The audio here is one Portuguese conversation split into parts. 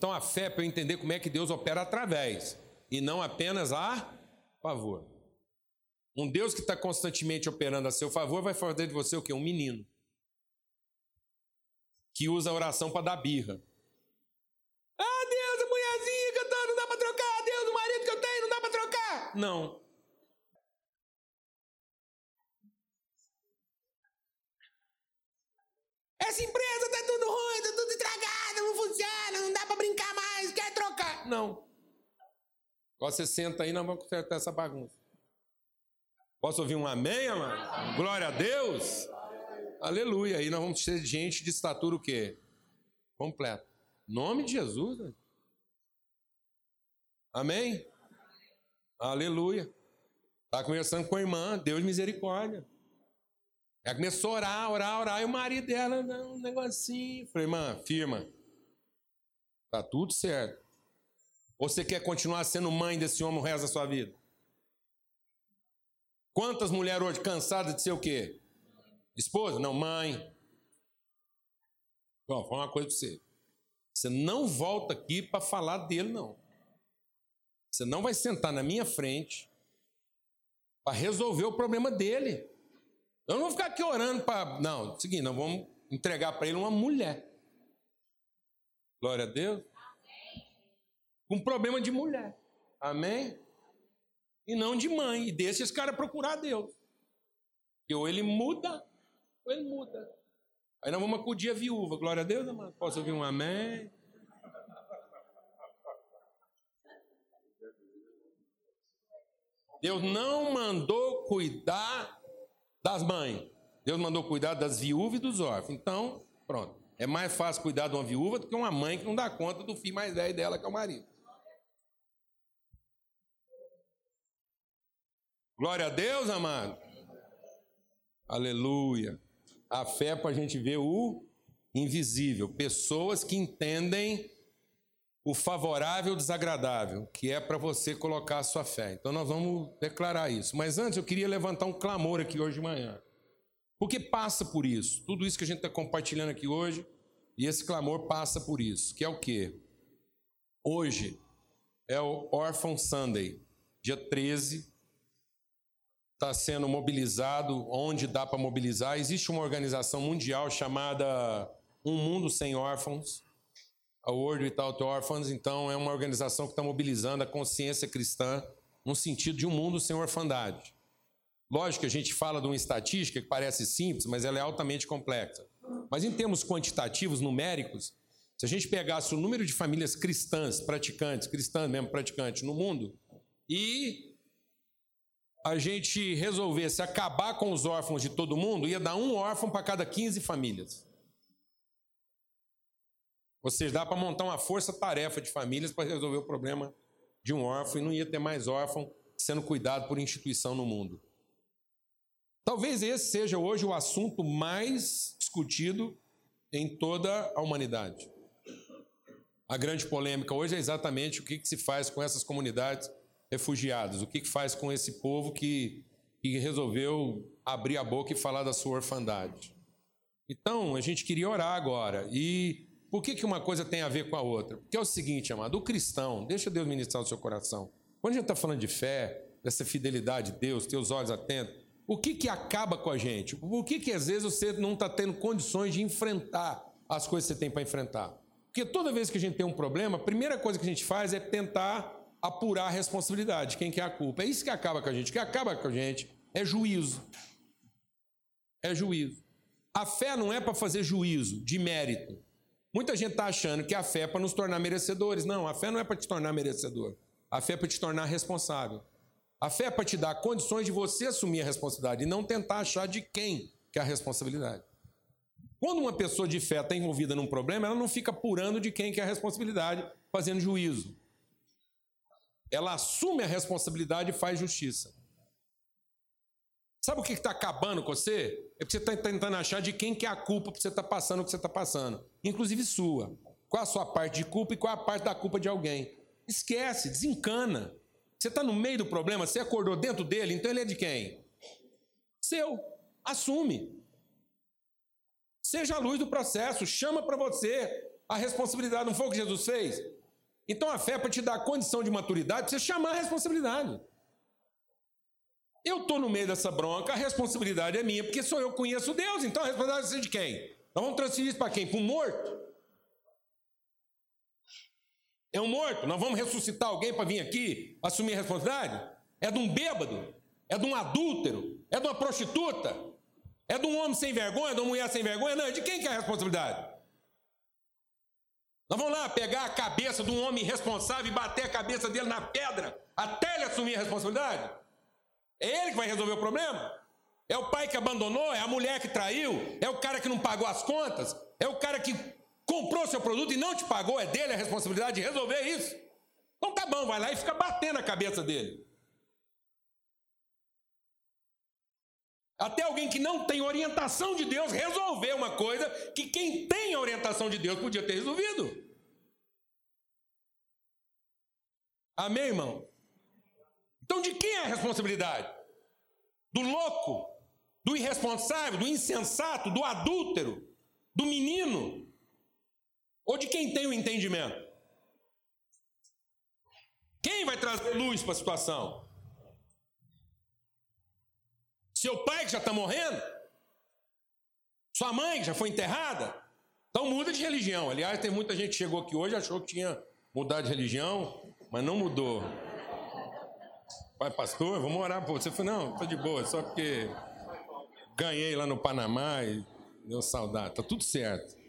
Então a fé é para eu entender como é que Deus opera através e não apenas a favor. Um Deus que está constantemente operando a seu favor vai fazer de você o quê? Um menino. Que usa a oração para dar birra. Ah, Deus, a mulherzinha tô, não dá para trocar. Deus, o marido que eu tenho, não dá para trocar. Não. Essa empresa tá estragado, não dá para brincar mais, quer trocar? Não. Agora você senta aí, nós vamos consertar essa bagunça. Posso ouvir um amém, amado? Glória a Deus. Aleluia. Aí nós vamos ser gente de estatura o quê? Completa. Nome de Jesus. Né? Amém? Aleluia. Está conversando com a irmã, Deus misericórdia. Ela começou a orar, orar, orar, e o marido dela, um negocinho. Falei, irmã, firma. Tá tudo certo. Você quer continuar sendo mãe desse homem o resto da sua vida? Quantas mulheres hoje cansadas de ser o quê? Esposa? Não, mãe. Bom, vou falar uma coisa para você. Você não volta aqui para falar dele, não. Você não vai sentar na minha frente para resolver o problema dele. Eu não vou ficar aqui orando para. Não, é seguinte, nós vamos entregar para ele uma mulher. Glória a Deus. Com um problema de mulher. Amém? E não de mãe. E deixa esse cara procurar Deus. Que ou ele muda, ou ele muda. Aí nós vamos acudir a viúva. Glória a Deus, amado. Posso ouvir um amém? Deus não mandou cuidar das mães. Deus mandou cuidar das viúvas e dos órfãos. Então, pronto. É mais fácil cuidar de uma viúva do que uma mãe que não dá conta do filho mais velho dela, que é o marido. Glória a Deus, amado. Aleluia. A fé é para a gente ver o invisível. Pessoas que entendem o favorável e o desagradável, que é para você colocar a sua fé. Então nós vamos declarar isso. Mas antes eu queria levantar um clamor aqui hoje de manhã. Porque passa por isso. Tudo isso que a gente está compartilhando aqui hoje, e esse clamor passa por isso. Que é o quê? Hoje é o Orphan Sunday, dia 13. Está sendo mobilizado onde dá para mobilizar. Existe uma organização mundial chamada Um Mundo Sem Órfãos a World Without Orphans, então, é uma organização que está mobilizando a consciência cristã no sentido de um mundo sem orfandade. Lógico que a gente fala de uma estatística que parece simples, mas ela é altamente complexa. Mas em termos quantitativos, numéricos, se a gente pegasse o número de famílias cristãs, praticantes, cristãs mesmo, praticantes no mundo, e a gente resolvesse acabar com os órfãos de todo mundo, ia dar um órfão para cada 15 famílias. Ou seja, dá para montar uma força-tarefa de famílias para resolver o problema de um órfão e não ia ter mais órfão sendo cuidado por instituição no mundo. Talvez esse seja hoje o assunto mais discutido em toda a humanidade. A grande polêmica hoje é exatamente o que, se faz com essas comunidades refugiadas, o que, que faz com esse povo que, que resolveu abrir a boca e falar da sua orfandade. Então, a gente queria orar agora e por que, que uma coisa tem a ver com a outra? Porque é o seguinte, amado, o cristão, deixa Deus ministrar o seu coração. Quando a gente está falando de fé, dessa fidelidade de Deus, teus olhos atentos, o que, que acaba com a gente? Por que, que às vezes você não está tendo condições de enfrentar as coisas que você tem para enfrentar? Porque toda vez que a gente tem um problema, a primeira coisa que a gente faz é tentar apurar a responsabilidade, quem que é a culpa. É isso que acaba com a gente. O que acaba com a gente é juízo. É juízo. A fé não é para fazer juízo de mérito. Muita gente está achando que a fé é para nos tornar merecedores. Não, a fé não é para te tornar merecedor. A fé é para te tornar responsável. A fé é para te dar condições de você assumir a responsabilidade e não tentar achar de quem que é a responsabilidade. Quando uma pessoa de fé está envolvida num problema, ela não fica apurando de quem que é a responsabilidade, fazendo juízo. Ela assume a responsabilidade e faz justiça. Sabe o que está acabando com você? É porque você está tentando achar de quem que é a culpa para você estar tá passando o que você está passando. Inclusive sua. Qual a sua parte de culpa e qual a parte da culpa de alguém. Esquece, desencana. Você está no meio do problema, você acordou dentro dele, então ele é de quem? Seu. Assume. Seja a luz do processo, chama para você a responsabilidade. Não foi o que Jesus fez? Então a fé, para te dar a condição de maturidade, precisa chamar a responsabilidade. Eu estou no meio dessa bronca, a responsabilidade é minha, porque sou eu que conheço Deus, então a responsabilidade é de quem? Nós vamos transferir isso para quem? Para um morto? É um morto? Nós vamos ressuscitar alguém para vir aqui assumir a responsabilidade? É de um bêbado? É de um adúltero? É de uma prostituta? É de um homem sem vergonha? De uma mulher sem vergonha? Não, é de quem que é a responsabilidade? Nós vamos lá pegar a cabeça de um homem irresponsável e bater a cabeça dele na pedra até ele assumir a responsabilidade? É ele que vai resolver o problema? É o pai que abandonou? É a mulher que traiu? É o cara que não pagou as contas? É o cara que comprou seu produto e não te pagou? É dele a responsabilidade de resolver isso? Então tá bom, vai lá e fica batendo a cabeça dele. Até alguém que não tem orientação de Deus resolver uma coisa que quem tem orientação de Deus podia ter resolvido. Amém, irmão? Então, de quem é a responsabilidade? Do louco, do irresponsável, do insensato, do adúltero, do menino? Ou de quem tem o entendimento? Quem vai trazer luz para a situação? Seu pai que já está morrendo? Sua mãe que já foi enterrada? Então muda de religião. Aliás, tem muita gente que chegou aqui hoje achou que tinha mudado de religião, mas não mudou. Pai, pastor, vamos orar por você. Eu falei, não, estou de boa, só porque ganhei lá no Panamá e deu saudade. Tá tudo certo.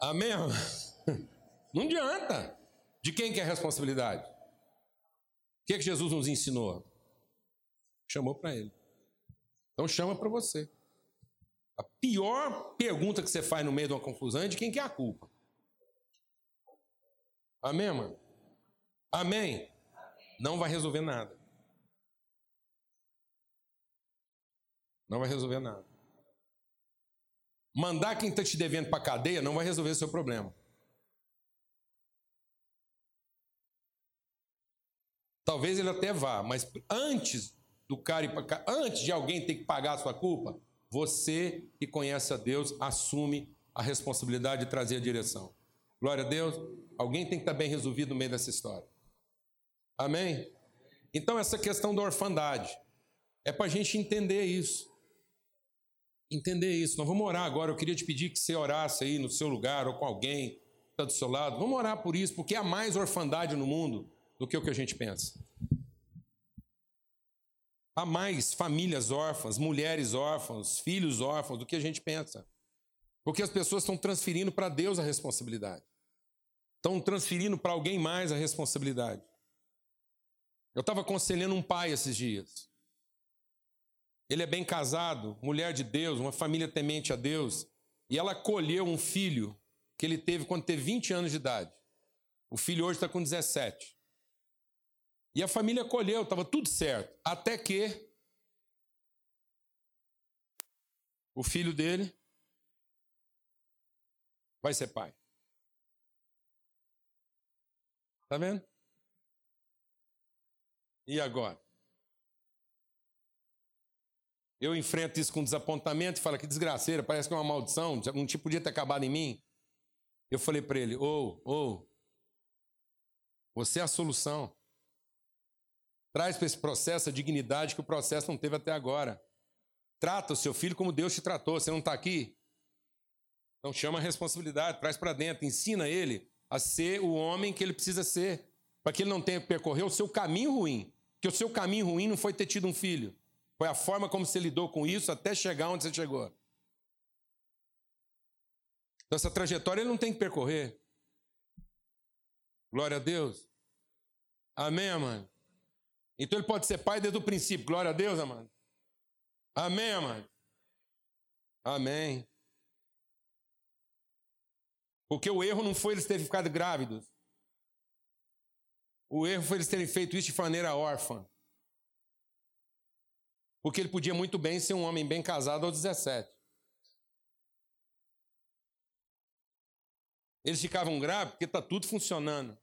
Amém? Não adianta. De quem que é a responsabilidade? O que, é que Jesus nos ensinou? Chamou para ele. Então chama para você. A pior pergunta que você faz no meio de uma confusão é de quem que é a culpa. Amém, mano? Amém? Não vai resolver nada. Não vai resolver nada. Mandar quem está te devendo para a cadeia não vai resolver o seu problema. Talvez ele até vá, mas antes do cara ir para antes de alguém ter que pagar a sua culpa, você que conhece a Deus assume a responsabilidade de trazer a direção. Glória a Deus. Alguém tem que estar bem resolvido no meio dessa história. Amém? Então, essa questão da orfandade é para a gente entender isso. Entender isso. Nós vamos orar agora. Eu queria te pedir que você orasse aí no seu lugar ou com alguém que está do seu lado. Vamos orar por isso, porque há mais orfandade no mundo do que o que a gente pensa. Há mais famílias órfãs, mulheres órfãs, filhos órfãos do que a gente pensa. Porque as pessoas estão transferindo para Deus a responsabilidade. Estão transferindo para alguém mais a responsabilidade. Eu estava aconselhando um pai esses dias. Ele é bem casado, mulher de Deus, uma família temente a Deus. E ela acolheu um filho que ele teve quando teve 20 anos de idade. O filho hoje está com 17. E a família acolheu, estava tudo certo. Até que o filho dele vai ser pai. Tá vendo? E agora? Eu enfrento isso com desapontamento e falo que desgraceira, parece que é uma maldição, não tinha podia ter acabado em mim. Eu falei para ele: "Ou, oh, ou, oh, você é a solução. Traz para esse processo a dignidade que o processo não teve até agora. Trata o seu filho como Deus te tratou. Você não está aqui? Então chama a responsabilidade, traz para dentro, ensina ele a ser o homem que ele precisa ser, para que ele não tenha que percorrer o seu caminho ruim. Que o seu caminho ruim não foi ter tido um filho. Foi a forma como você lidou com isso até chegar onde você chegou. Então, essa trajetória ele não tem que percorrer. Glória a Deus. Amém, mano. Então ele pode ser pai desde o princípio. Glória a Deus, amado. Amém, amado. Amém. Porque o erro não foi eles terem ficado grávidos. O erro foi eles terem feito isso de maneira órfã. Porque ele podia muito bem ser um homem bem casado aos 17. Eles ficavam grávidos porque está tudo funcionando.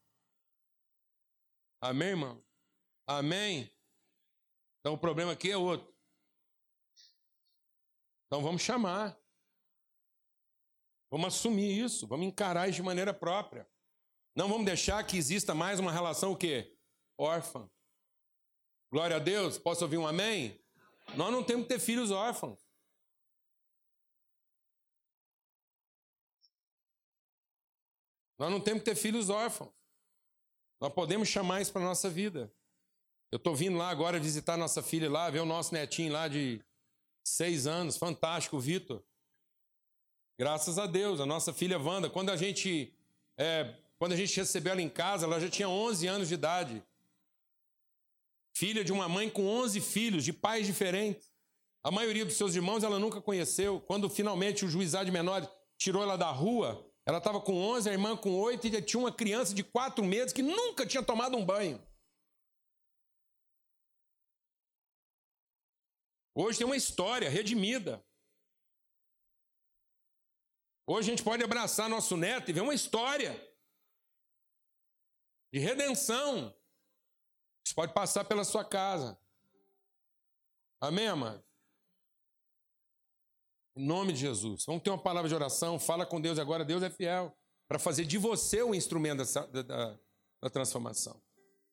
Amém, irmão? Amém? Então o problema aqui é outro. Então vamos chamar. Vamos assumir isso, vamos encarar isso de maneira própria. Não vamos deixar que exista mais uma relação o quê? Órfã. Glória a Deus. Posso ouvir um amém? Nós não temos que ter filhos órfãos. Nós não temos que ter filhos órfãos. Nós podemos chamar isso para a nossa vida. Eu estou vindo lá agora visitar nossa filha lá, ver o nosso netinho lá de seis anos, fantástico, Vitor. Graças a Deus, a nossa filha Wanda, quando a gente é, quando a gente recebeu ela em casa, ela já tinha 11 anos de idade. Filha de uma mãe com 11 filhos, de pais diferentes. A maioria dos seus irmãos ela nunca conheceu. Quando finalmente o juizado de menores tirou ela da rua, ela estava com 11, a irmã com 8 e tinha uma criança de 4 meses que nunca tinha tomado um banho. Hoje tem uma história redimida. Hoje a gente pode abraçar nosso neto e ver uma história de redenção. Isso pode passar pela sua casa. Amém, amado? Em nome de Jesus. Vamos ter uma palavra de oração. Fala com Deus agora. Deus é fiel para fazer de você o instrumento da, da, da, transformação.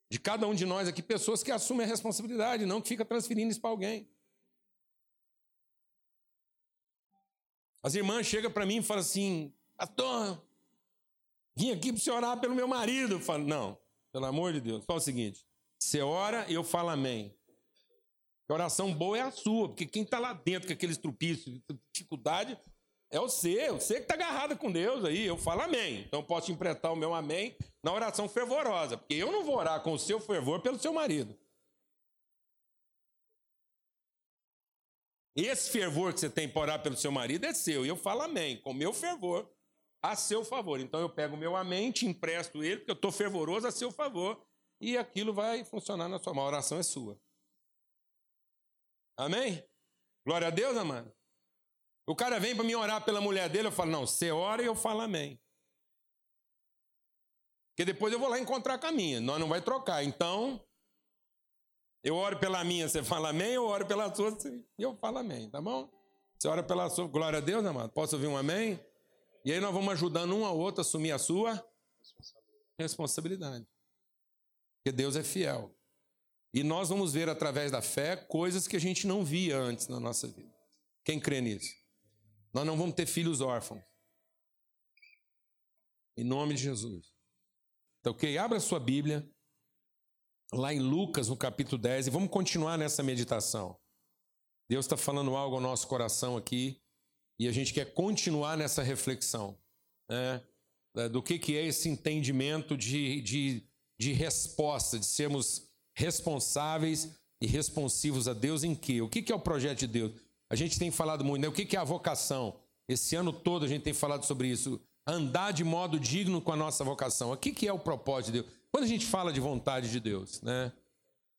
De cada um de nós aqui, pessoas que assumem a responsabilidade, não que fica transferindo isso para alguém. As irmãs chegam para mim e falam assim: Pastor, vim aqui para você orar pelo meu marido. Eu falo: Não, pelo amor de Deus. Fala o seguinte: você ora e eu falo amém. A oração boa é a sua, porque quem está lá dentro com aqueles trupícios, dificuldade, é você, você que está agarrado com Deus aí. Eu falo amém. Então eu posso emprestar o meu amém na oração fervorosa, porque eu não vou orar com o seu fervor pelo seu marido. Esse fervor que você tem para orar pelo seu marido é seu. E eu falo amém, com meu fervor, a seu favor. Então eu pego o meu amém, te empresto ele, porque eu estou fervoroso a seu favor. E aquilo vai funcionar na sua mão. A oração é sua. Amém? Glória a Deus, amado. O cara vem para me orar pela mulher dele, eu falo, não, você ora e eu falo amém. Porque depois eu vou lá encontrar com a minha. Nós não vai trocar. Então, eu oro pela minha, você fala amém, eu oro pela sua, e eu falo amém, tá bom? Você ora pela sua, glória a Deus, amado? Posso ouvir um amém? E aí nós vamos ajudando um ao outro a assumir a sua responsabilidade. Porque Deus é fiel. E nós vamos ver através da fé coisas que a gente não via antes na nossa vida. Quem crê nisso? Nós não vamos ter filhos órfãos. Em nome de Jesus. Então, ok? Abra sua Bíblia lá em Lucas, no capítulo 10, e vamos continuar nessa meditação. Deus está falando algo ao nosso coração aqui, e a gente quer continuar nessa reflexão né, do que, que é esse entendimento de, de, de resposta, de sermos responsáveis e responsivos a Deus em quê? O que, é o projeto de Deus? A gente tem falado muito, né? O que, é a vocação? Esse ano todo a gente tem falado sobre isso. Andar de modo digno com a nossa vocação. O que é o propósito de Deus? Quando a gente fala de vontade de Deus, né?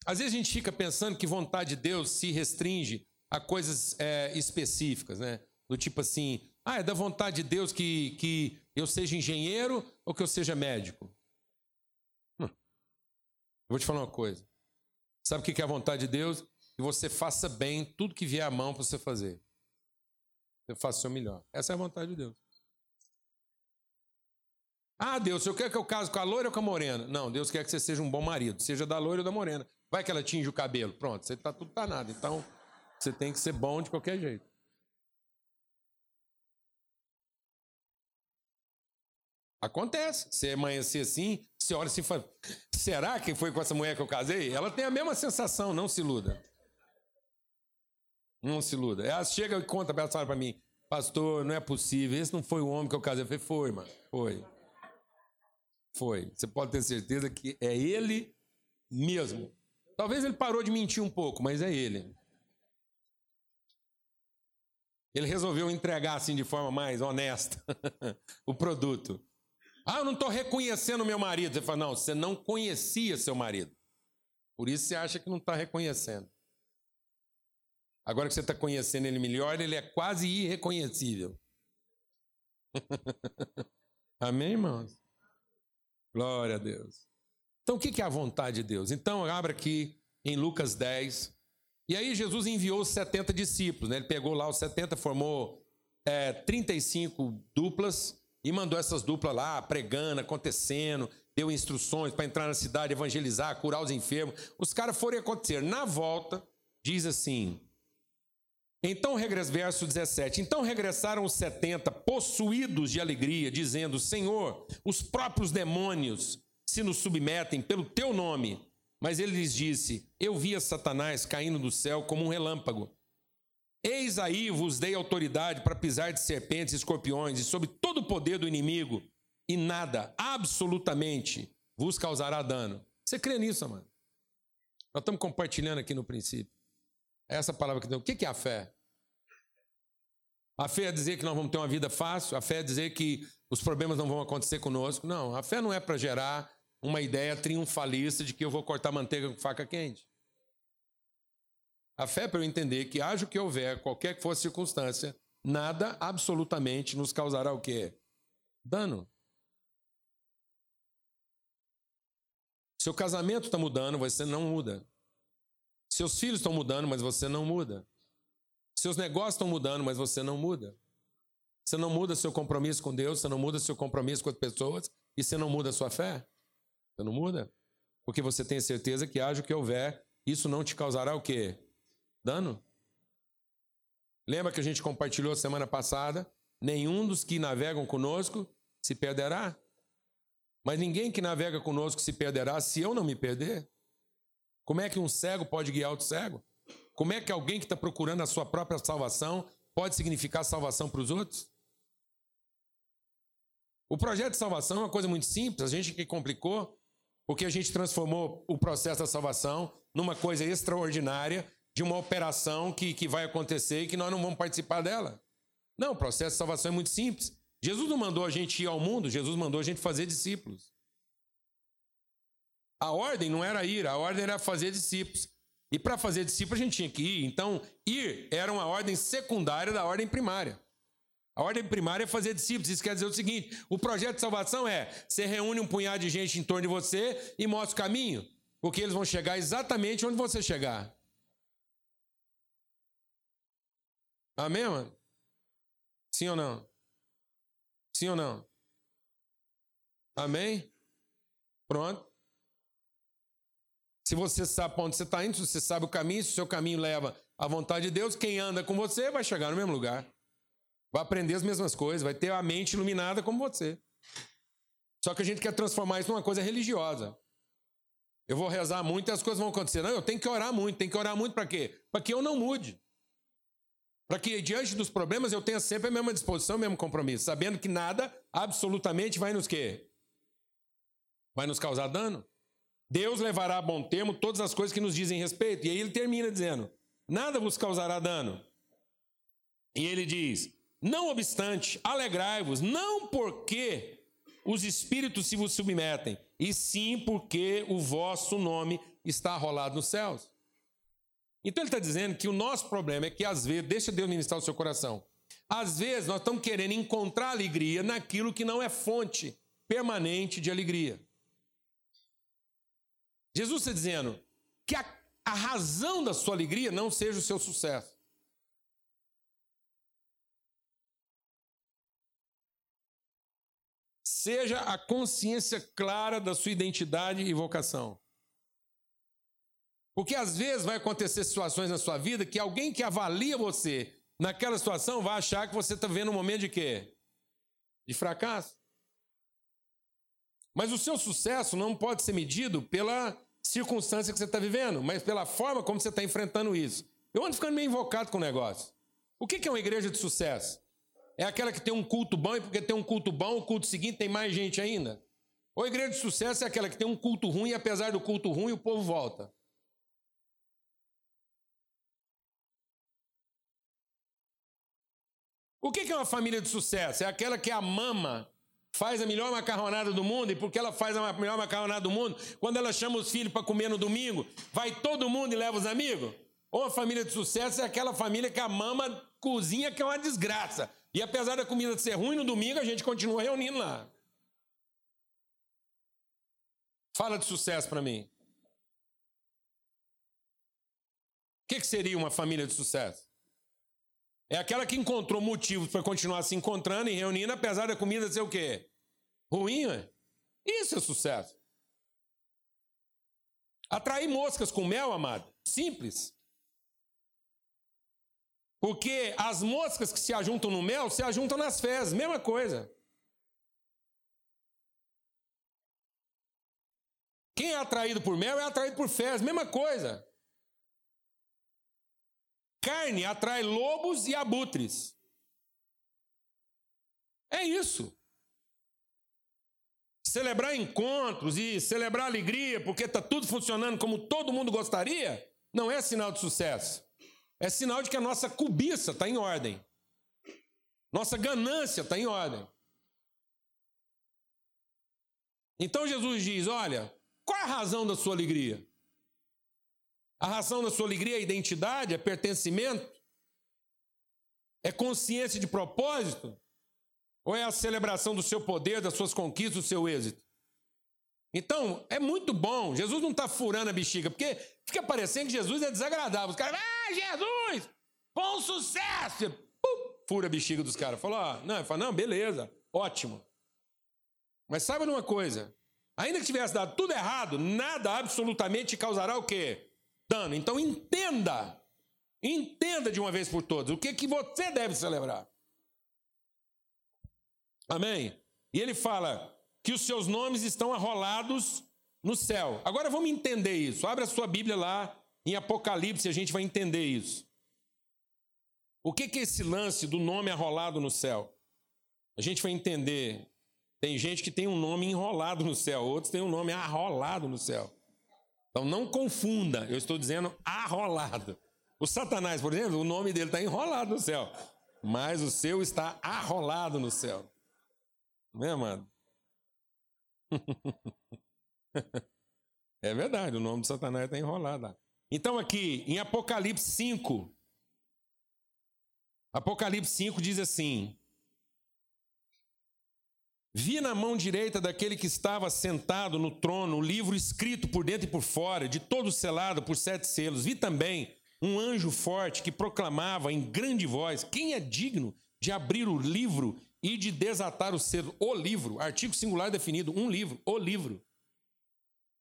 Às vezes a gente fica pensando que vontade de Deus se restringe a coisas é, específicas, né? Do tipo assim, ah, é da vontade de Deus que, que eu seja engenheiro ou que eu seja médico? Vou te falar uma coisa. Sabe o que é a vontade de Deus? Que você faça bem tudo que vier à mão para você fazer. Você faça o seu melhor. Essa é a vontade de Deus. Ah, Deus, eu quero que eu case com a loira ou com a morena? Não, Deus quer que você seja um bom marido, seja da loira ou da morena. Vai que ela tinge o cabelo. Pronto, você tá tudo nada. Então, você tem que ser bom de qualquer jeito. Acontece. Você amanhecer assim, você olha assim e fala: será que foi com essa mulher que eu casei? Ela tem a mesma sensação, não se iluda. Não se iluda. Ela chega e conta para mim: Pastor, não é possível, esse não foi o homem que eu casei. Eu falei: Foi, mano, foi. Foi. Você pode ter certeza que é ele mesmo. Talvez ele parou de mentir um pouco, mas é ele. Ele resolveu entregar assim de forma mais honesta o produto. Ah, eu não estou reconhecendo meu marido. Você fala, não, você não conhecia seu marido. Por isso você acha que não está reconhecendo. Agora que você está conhecendo ele melhor, ele é quase irreconhecível. Amém, irmãos? Glória a Deus. Então, o que é a vontade de Deus? Então, abra aqui em Lucas 10. E aí, Jesus enviou os 70 discípulos. Né? Ele pegou lá os 70, formou é, 35 duplas e mandou essas duplas lá, pregando, acontecendo, deu instruções para entrar na cidade, evangelizar, curar os enfermos. Os caras foram acontecer. Na volta, diz assim. Então, verso 17: Então regressaram os setenta, possuídos de alegria, dizendo: Senhor, os próprios demônios se nos submetem pelo teu nome. Mas ele lhes disse: Eu via Satanás caindo do céu como um relâmpago. Eis aí vos dei autoridade para pisar de serpentes e escorpiões e sobre todo o poder do inimigo, e nada, absolutamente, vos causará dano. Você crê nisso, mano? Nós estamos compartilhando aqui no princípio. É essa palavra que deu. O que é a fé? A fé é dizer que nós vamos ter uma vida fácil, a fé é dizer que os problemas não vão acontecer conosco. Não, a fé não é para gerar uma ideia triunfalista de que eu vou cortar manteiga com faca quente. A fé é para eu entender que haja o que houver, qualquer que for a circunstância, nada absolutamente nos causará o quê? Dano. Seu casamento está mudando, você não muda. Seus filhos estão mudando, mas você não muda. Seus negócios estão mudando, mas você não muda. Você não muda seu compromisso com Deus, você não muda seu compromisso com as pessoas e você não muda sua fé. Você não muda. Porque você tem certeza que haja o que houver, isso não te causará o quê? Dano. Lembra que a gente compartilhou semana passada? Nenhum dos que navegam conosco se perderá. Mas ninguém que navega conosco se perderá se eu não me perder. Como é que um cego pode guiar outro cego? Como é que alguém que está procurando a sua própria salvação pode significar salvação para os outros? O projeto de salvação é uma coisa muito simples, a gente que complicou, porque a gente transformou o processo da salvação numa coisa extraordinária, de uma operação que, que vai acontecer e que nós não vamos participar dela. Não, o processo de salvação é muito simples. Jesus não mandou a gente ir ao mundo, Jesus mandou a gente fazer discípulos. A ordem não era ir, a ordem era fazer discípulos. E para fazer discípulos a gente tinha que ir. Então, ir era uma ordem secundária da ordem primária. A ordem primária é fazer discípulos. Isso quer dizer o seguinte: o projeto de salvação é você reúne um punhado de gente em torno de você e mostra o caminho, porque eles vão chegar exatamente onde você chegar. Amém, mano? Sim ou não? Sim ou não? Amém? Pronto. Se você sabe para onde você está indo, se você sabe o caminho, se o seu caminho leva à vontade de Deus, quem anda com você vai chegar no mesmo lugar. Vai aprender as mesmas coisas, vai ter a mente iluminada como você. Só que a gente quer transformar isso numa coisa religiosa. Eu vou rezar muito e as coisas vão acontecer. Não, eu tenho que orar muito. Tem que orar muito para quê? Para que eu não mude. Para que diante dos problemas eu tenha sempre a mesma disposição, o mesmo compromisso, sabendo que nada absolutamente vai nos quê? Vai nos causar dano. Deus levará a bom termo todas as coisas que nos dizem respeito. E aí ele termina dizendo: nada vos causará dano. E ele diz: não obstante, alegrai-vos, não porque os espíritos se vos submetem, e sim porque o vosso nome está arrolado nos céus. Então ele está dizendo que o nosso problema é que às vezes, deixa Deus ministrar o seu coração. Às vezes nós estamos querendo encontrar alegria naquilo que não é fonte permanente de alegria. Jesus está dizendo que a, a razão da sua alegria não seja o seu sucesso. Seja a consciência clara da sua identidade e vocação. Porque às vezes vai acontecer situações na sua vida que alguém que avalia você naquela situação vai achar que você está vivendo um momento de quê? De fracasso. Mas o seu sucesso não pode ser medido pela circunstância que você está vivendo, mas pela forma como você está enfrentando isso. Eu ando ficando meio invocado com o negócio. O que é uma igreja de sucesso? É aquela que tem um culto bom e porque tem um culto bom, o culto seguinte tem mais gente ainda? Ou a igreja de sucesso é aquela que tem um culto ruim e apesar do culto ruim o povo volta? O que é uma família de sucesso? É aquela que a mama faz a melhor macarronada do mundo, e porque ela faz a melhor macarronada do mundo, quando ela chama os filhos para comer no domingo, vai todo mundo e leva os amigos? Ou a família de sucesso é aquela família que a mama cozinha que é uma desgraça. E apesar da comida ser ruim no domingo, a gente continua reunindo lá. Fala de sucesso para mim. O que, que seria uma família de sucesso? É aquela que encontrou motivos para continuar se encontrando e reunindo, apesar da comida ser o quê? Ruim, ué? Isso é sucesso. Atrair moscas com mel, amado, simples. Porque as moscas que se ajuntam no mel se ajuntam nas fezes, mesma coisa. Quem é atraído por mel é atraído por fezes, mesma coisa. Carne atrai lobos e abutres. É isso. Celebrar encontros e celebrar alegria porque está tudo funcionando como todo mundo gostaria, não é sinal de sucesso. É sinal de que a nossa cobiça está em ordem. Nossa ganância está em ordem. Então Jesus diz: olha, qual é a razão da sua alegria? A razão da sua alegria é identidade, é pertencimento? É consciência de propósito? Ou é a celebração do seu poder, das suas conquistas, do seu êxito? Então, é muito bom. Jesus não está furando a bexiga, porque fica parecendo que Jesus é desagradável. Os caras, ah, Jesus, bom sucesso! Pum, fura a bexiga dos caras. Falou, ah, não, fala, não, beleza, ótimo. Mas saiba de uma coisa: ainda que tivesse dado tudo errado, nada absolutamente causará o quê? Então entenda, entenda de uma vez por todas o que, que você deve celebrar. Amém? E ele fala que os seus nomes estão arrolados no céu. Agora vamos entender isso. Abra a sua Bíblia lá em Apocalipse, a gente vai entender isso. O que, que é esse lance do nome arrolado no céu? A gente vai entender. Tem gente que tem um nome enrolado no céu, outros têm um nome arrolado no céu. Então não confunda, eu estou dizendo arrolado. O Satanás, por exemplo, o nome dele está enrolado no céu, mas o seu está arrolado no céu. Não é, amado? é verdade, o nome de Satanás está enrolado. Então, aqui em Apocalipse 5, Apocalipse 5 diz assim: Vi na mão direita daquele que estava sentado no trono o livro escrito por dentro e por fora, de todo selado por sete selos. Vi também um anjo forte que proclamava em grande voz: Quem é digno de abrir o livro e de desatar o selo? O livro, artigo singular definido, um livro, o livro.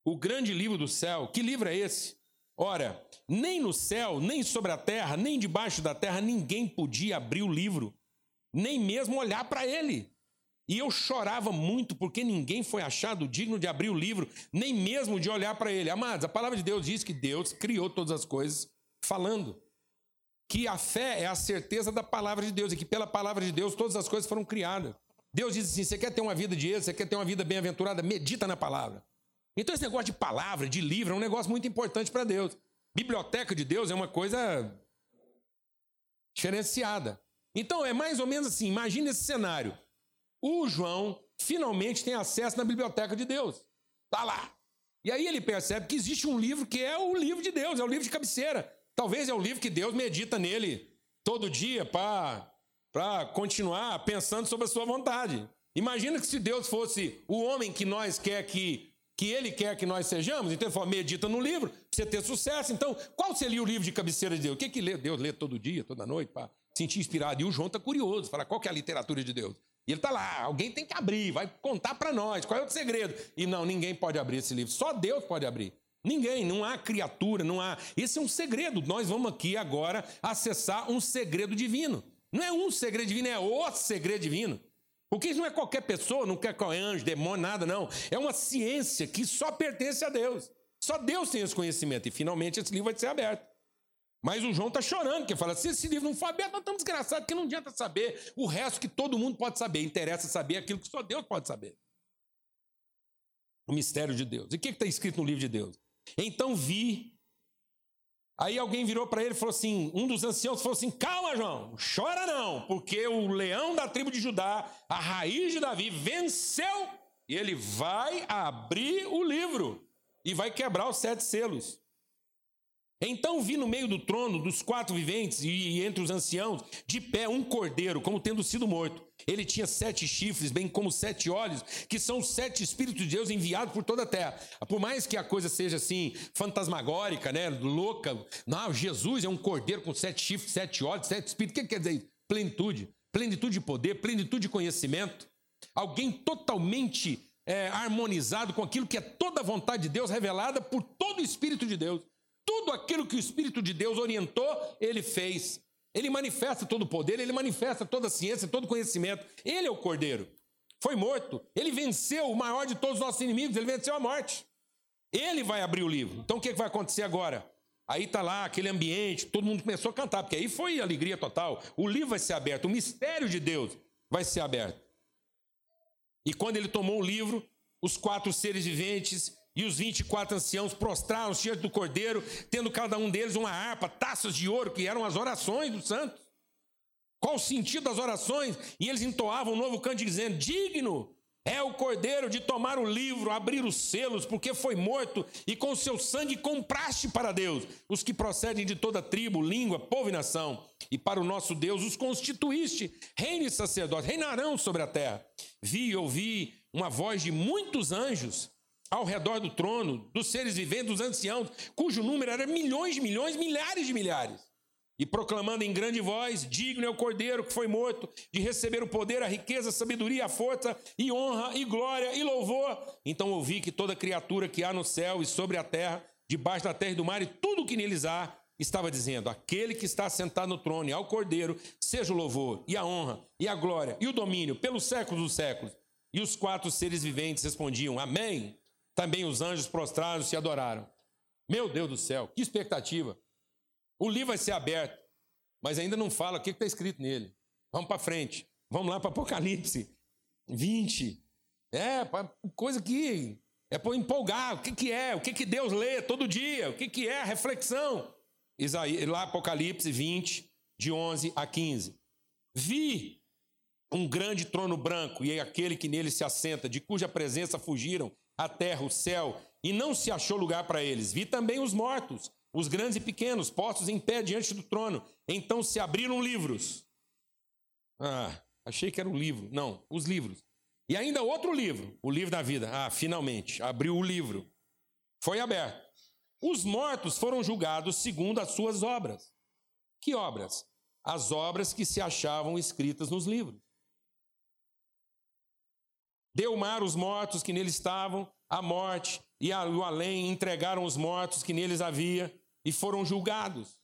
O grande livro do céu. Que livro é esse? Ora, nem no céu, nem sobre a terra, nem debaixo da terra, ninguém podia abrir o livro, nem mesmo olhar para ele. E eu chorava muito porque ninguém foi achado digno de abrir o livro, nem mesmo de olhar para ele. Amados, a palavra de Deus diz que Deus criou todas as coisas falando. Que a fé é a certeza da palavra de Deus e que pela palavra de Deus todas as coisas foram criadas. Deus diz assim: você quer ter uma vida de êxito, você quer ter uma vida bem-aventurada, medita na palavra. Então esse negócio de palavra, de livro, é um negócio muito importante para Deus. Biblioteca de Deus é uma coisa diferenciada. Então é mais ou menos assim: imagine esse cenário o João finalmente tem acesso na biblioteca de Deus. Está lá. E aí ele percebe que existe um livro que é o livro de Deus, é o livro de cabeceira. Talvez é o livro que Deus medita nele todo dia para continuar pensando sobre a sua vontade. Imagina que se Deus fosse o homem que nós quer que, que ele quer que nós sejamos, então ele fala, medita no livro, para você ter sucesso. Então, qual seria o livro de cabeceira de Deus? O que, que Deus lê todo dia, toda noite, para sentir inspirado? E o João está curioso, fala, qual que é a literatura de Deus? E ele está lá, alguém tem que abrir, vai contar para nós qual é o segredo. E não, ninguém pode abrir esse livro, só Deus pode abrir. Ninguém, não há criatura, não há. Esse é um segredo. Nós vamos aqui agora acessar um segredo divino. Não é um segredo divino, é o segredo divino. Porque isso não é qualquer pessoa, não é anjo, demônio, nada, não. É uma ciência que só pertence a Deus. Só Deus tem esse conhecimento. E finalmente esse livro vai ser aberto. Mas o João está chorando, porque fala: se esse livro não for aberto, nós estamos desgraçados, porque não adianta saber o resto que todo mundo pode saber. Interessa saber aquilo que só Deus pode saber. O mistério de Deus. E o que está escrito no livro de Deus? Então vi. Aí alguém virou para ele e falou assim: um dos anciãos falou assim: calma, João, chora não, porque o leão da tribo de Judá, a raiz de Davi, venceu e ele vai abrir o livro e vai quebrar os sete selos. Então vi no meio do trono dos quatro viventes e entre os anciãos, de pé, um cordeiro, como tendo sido morto. Ele tinha sete chifres, bem como sete olhos, que são os sete Espíritos de Deus enviados por toda a terra. Por mais que a coisa seja assim, fantasmagórica, né, louca, não, Jesus é um cordeiro com sete chifres, sete olhos, sete espíritos. O que quer dizer isso? Plenitude. Plenitude de poder, plenitude de conhecimento. Alguém totalmente é, harmonizado com aquilo que é toda a vontade de Deus revelada por todo o Espírito de Deus. Tudo aquilo que o Espírito de Deus orientou, ele fez. Ele manifesta todo o poder, ele manifesta toda a ciência, todo o conhecimento. Ele é o Cordeiro. Foi morto. Ele venceu o maior de todos os nossos inimigos, ele venceu a morte. Ele vai abrir o livro. Então o que vai acontecer agora? Aí está lá aquele ambiente, todo mundo começou a cantar, porque aí foi alegria total. O livro vai ser aberto, o mistério de Deus vai ser aberto. E quando ele tomou o livro, os quatro seres viventes e os 24 anciãos prostraram-se diante do cordeiro, tendo cada um deles uma harpa, taças de ouro, que eram as orações dos santos. Qual o sentido das orações? E eles entoavam um novo canto dizendo: Digno é o cordeiro de tomar o livro, abrir os selos, porque foi morto e com seu sangue compraste para Deus os que procedem de toda tribo, língua, povo e nação. E para o nosso Deus os constituíste, reino e sacerdote, reinarão sobre a terra. Vi e ouvi uma voz de muitos anjos ao redor do trono, dos seres viventes, dos anciãos, cujo número era milhões de milhões, milhares de milhares. E proclamando em grande voz: Digno é o cordeiro que foi morto de receber o poder, a riqueza, a sabedoria, a força, e honra, e glória, e louvor. Então ouvi que toda criatura que há no céu e sobre a terra, debaixo da terra e do mar, e tudo o que neles há, estava dizendo: Aquele que está sentado no trono e ao cordeiro, seja o louvor, e a honra, e a glória, e o domínio, pelos séculos dos séculos. E os quatro seres viventes respondiam: Amém. Também os anjos prostraram-se e adoraram. Meu Deus do céu, que expectativa! O livro vai ser aberto, mas ainda não fala o que está escrito nele. Vamos para frente. Vamos lá para Apocalipse 20. É, coisa que é para empolgar. O que, que é? O que, que Deus lê todo dia? O que, que é a reflexão? Isaías, lá Apocalipse 20, de 11 a 15. Vi um grande trono branco e aquele que nele se assenta, de cuja presença fugiram a terra, o céu, e não se achou lugar para eles. Vi também os mortos, os grandes e pequenos, postos em pé diante do trono. Então se abriram livros. Ah, achei que era o um livro. Não, os livros. E ainda outro livro, o livro da vida. Ah, finalmente, abriu o livro. Foi aberto. Os mortos foram julgados segundo as suas obras. Que obras? As obras que se achavam escritas nos livros. Deu mar os mortos que neles estavam, a morte e o além entregaram os mortos que neles havia e foram julgados,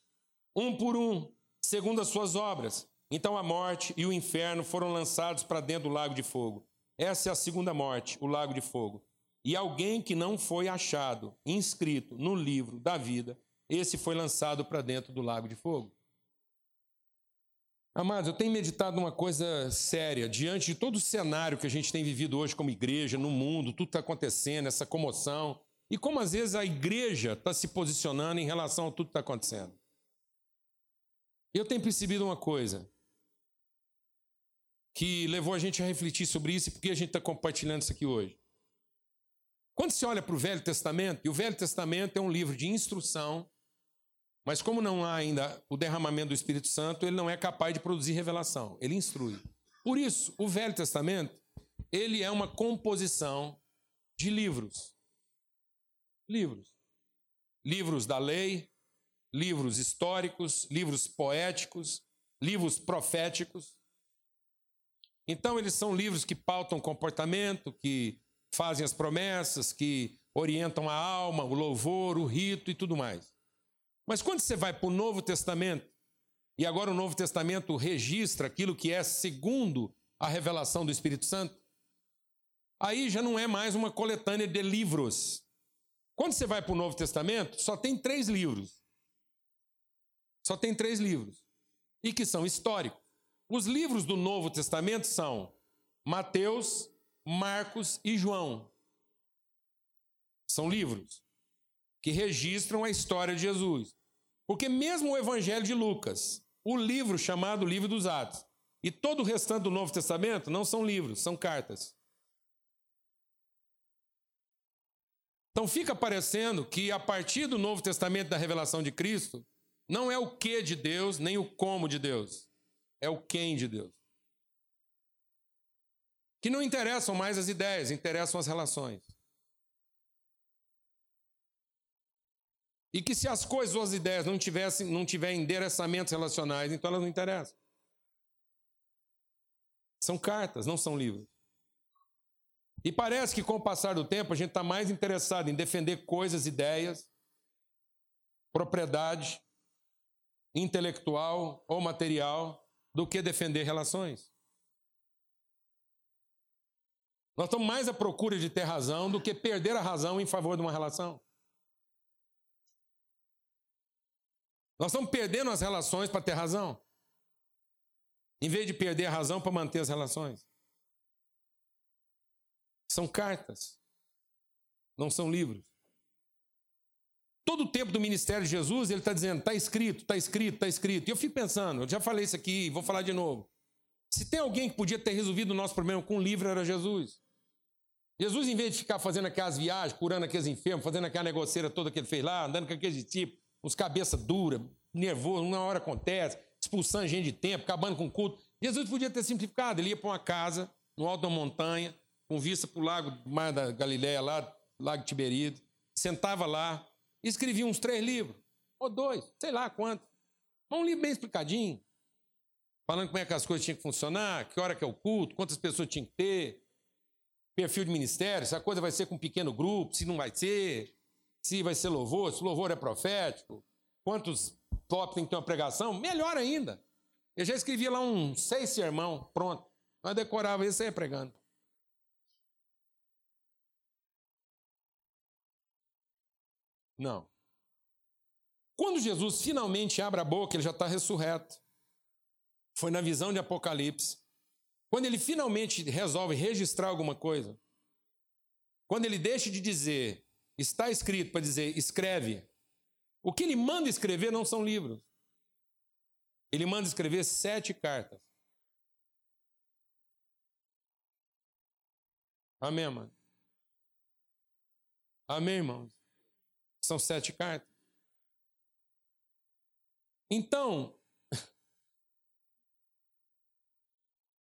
um por um, segundo as suas obras. Então a morte e o inferno foram lançados para dentro do lago de fogo. Essa é a segunda morte, o lago de fogo. E alguém que não foi achado, inscrito no livro da vida, esse foi lançado para dentro do lago de fogo. Amados, eu tenho meditado uma coisa séria diante de todo o cenário que a gente tem vivido hoje como igreja, no mundo, tudo está acontecendo, essa comoção, e como às vezes a igreja está se posicionando em relação a tudo que está acontecendo. Eu tenho percebido uma coisa que levou a gente a refletir sobre isso e por que a gente está compartilhando isso aqui hoje. Quando se olha para o Velho Testamento, e o Velho Testamento é um livro de instrução mas como não há ainda o derramamento do Espírito Santo, ele não é capaz de produzir revelação, ele instrui. Por isso, o Velho Testamento, ele é uma composição de livros. Livros. Livros da lei, livros históricos, livros poéticos, livros proféticos. Então, eles são livros que pautam comportamento, que fazem as promessas, que orientam a alma, o louvor, o rito e tudo mais. Mas quando você vai para o Novo Testamento, e agora o Novo Testamento registra aquilo que é segundo a revelação do Espírito Santo, aí já não é mais uma coletânea de livros. Quando você vai para o Novo Testamento, só tem três livros. Só tem três livros. E que são históricos. Os livros do Novo Testamento são Mateus, Marcos e João. São livros que registram a história de Jesus. Porque mesmo o Evangelho de Lucas, o livro chamado Livro dos Atos, e todo o restante do Novo Testamento não são livros, são cartas. Então fica parecendo que a partir do Novo Testamento da revelação de Cristo, não é o que de Deus, nem o como de Deus, é o quem de Deus. Que não interessam mais as ideias, interessam as relações. E que se as coisas ou as ideias não tivessem, não tiverem endereçamentos relacionais, então elas não interessam. São cartas, não são livros. E parece que com o passar do tempo a gente está mais interessado em defender coisas, ideias, propriedade intelectual ou material do que defender relações. Nós estamos mais à procura de ter razão do que perder a razão em favor de uma relação. Nós estamos perdendo as relações para ter razão, em vez de perder a razão para manter as relações. São cartas, não são livros. Todo o tempo do ministério de Jesus, ele está dizendo: está escrito, está escrito, está escrito. E eu fico pensando, eu já falei isso aqui, vou falar de novo. Se tem alguém que podia ter resolvido o nosso problema com um livro, era Jesus. Jesus, em vez de ficar fazendo aquelas viagens, curando aqueles enfermos, fazendo aquela negoceira toda que ele fez lá, andando com aquele tipo, uns cabeça dura, nervoso, uma hora acontece, expulsando gente de tempo, acabando com o culto. Jesus podia ter simplificado, ele ia para uma casa, no alto da montanha, com vista para o lago Mar da Galileia, lá, Lago Tiberíades, sentava lá, escrevia uns três livros, ou dois, sei lá quanto. Um livro bem explicadinho, falando como é que as coisas tinham que funcionar, que hora que é o culto, quantas pessoas tinham que ter, perfil de ministério, se a coisa vai ser com um pequeno grupo, se não vai ser, se vai ser louvor, se o louvor é profético, quantos top tem que ter uma pregação, melhor ainda. Eu já escrevia lá um seis sermão, pronto. Nós decorava isso ia pregando. Não. Quando Jesus finalmente abre a boca, ele já está ressurreto. Foi na visão de Apocalipse. Quando ele finalmente resolve registrar alguma coisa, quando ele deixa de dizer está escrito para dizer escreve, o que ele manda escrever não são livros. Ele manda escrever sete cartas. Amém, mano? Amém, irmãos? São sete cartas. Então,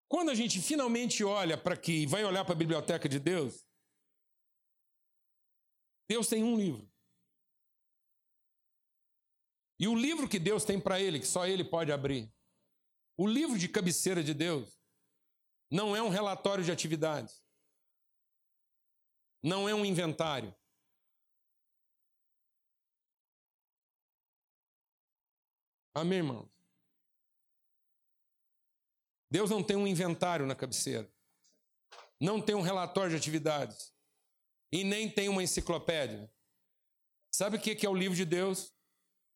quando a gente finalmente olha para que vai olhar para a biblioteca de Deus, Deus tem um livro. E o livro que Deus tem para ele, que só ele pode abrir, o livro de cabeceira de Deus, não é um relatório de atividades, não é um inventário. Amém, irmãos? Deus não tem um inventário na cabeceira. Não tem um relatório de atividades. E nem tem uma enciclopédia. Sabe o que é o livro de Deus?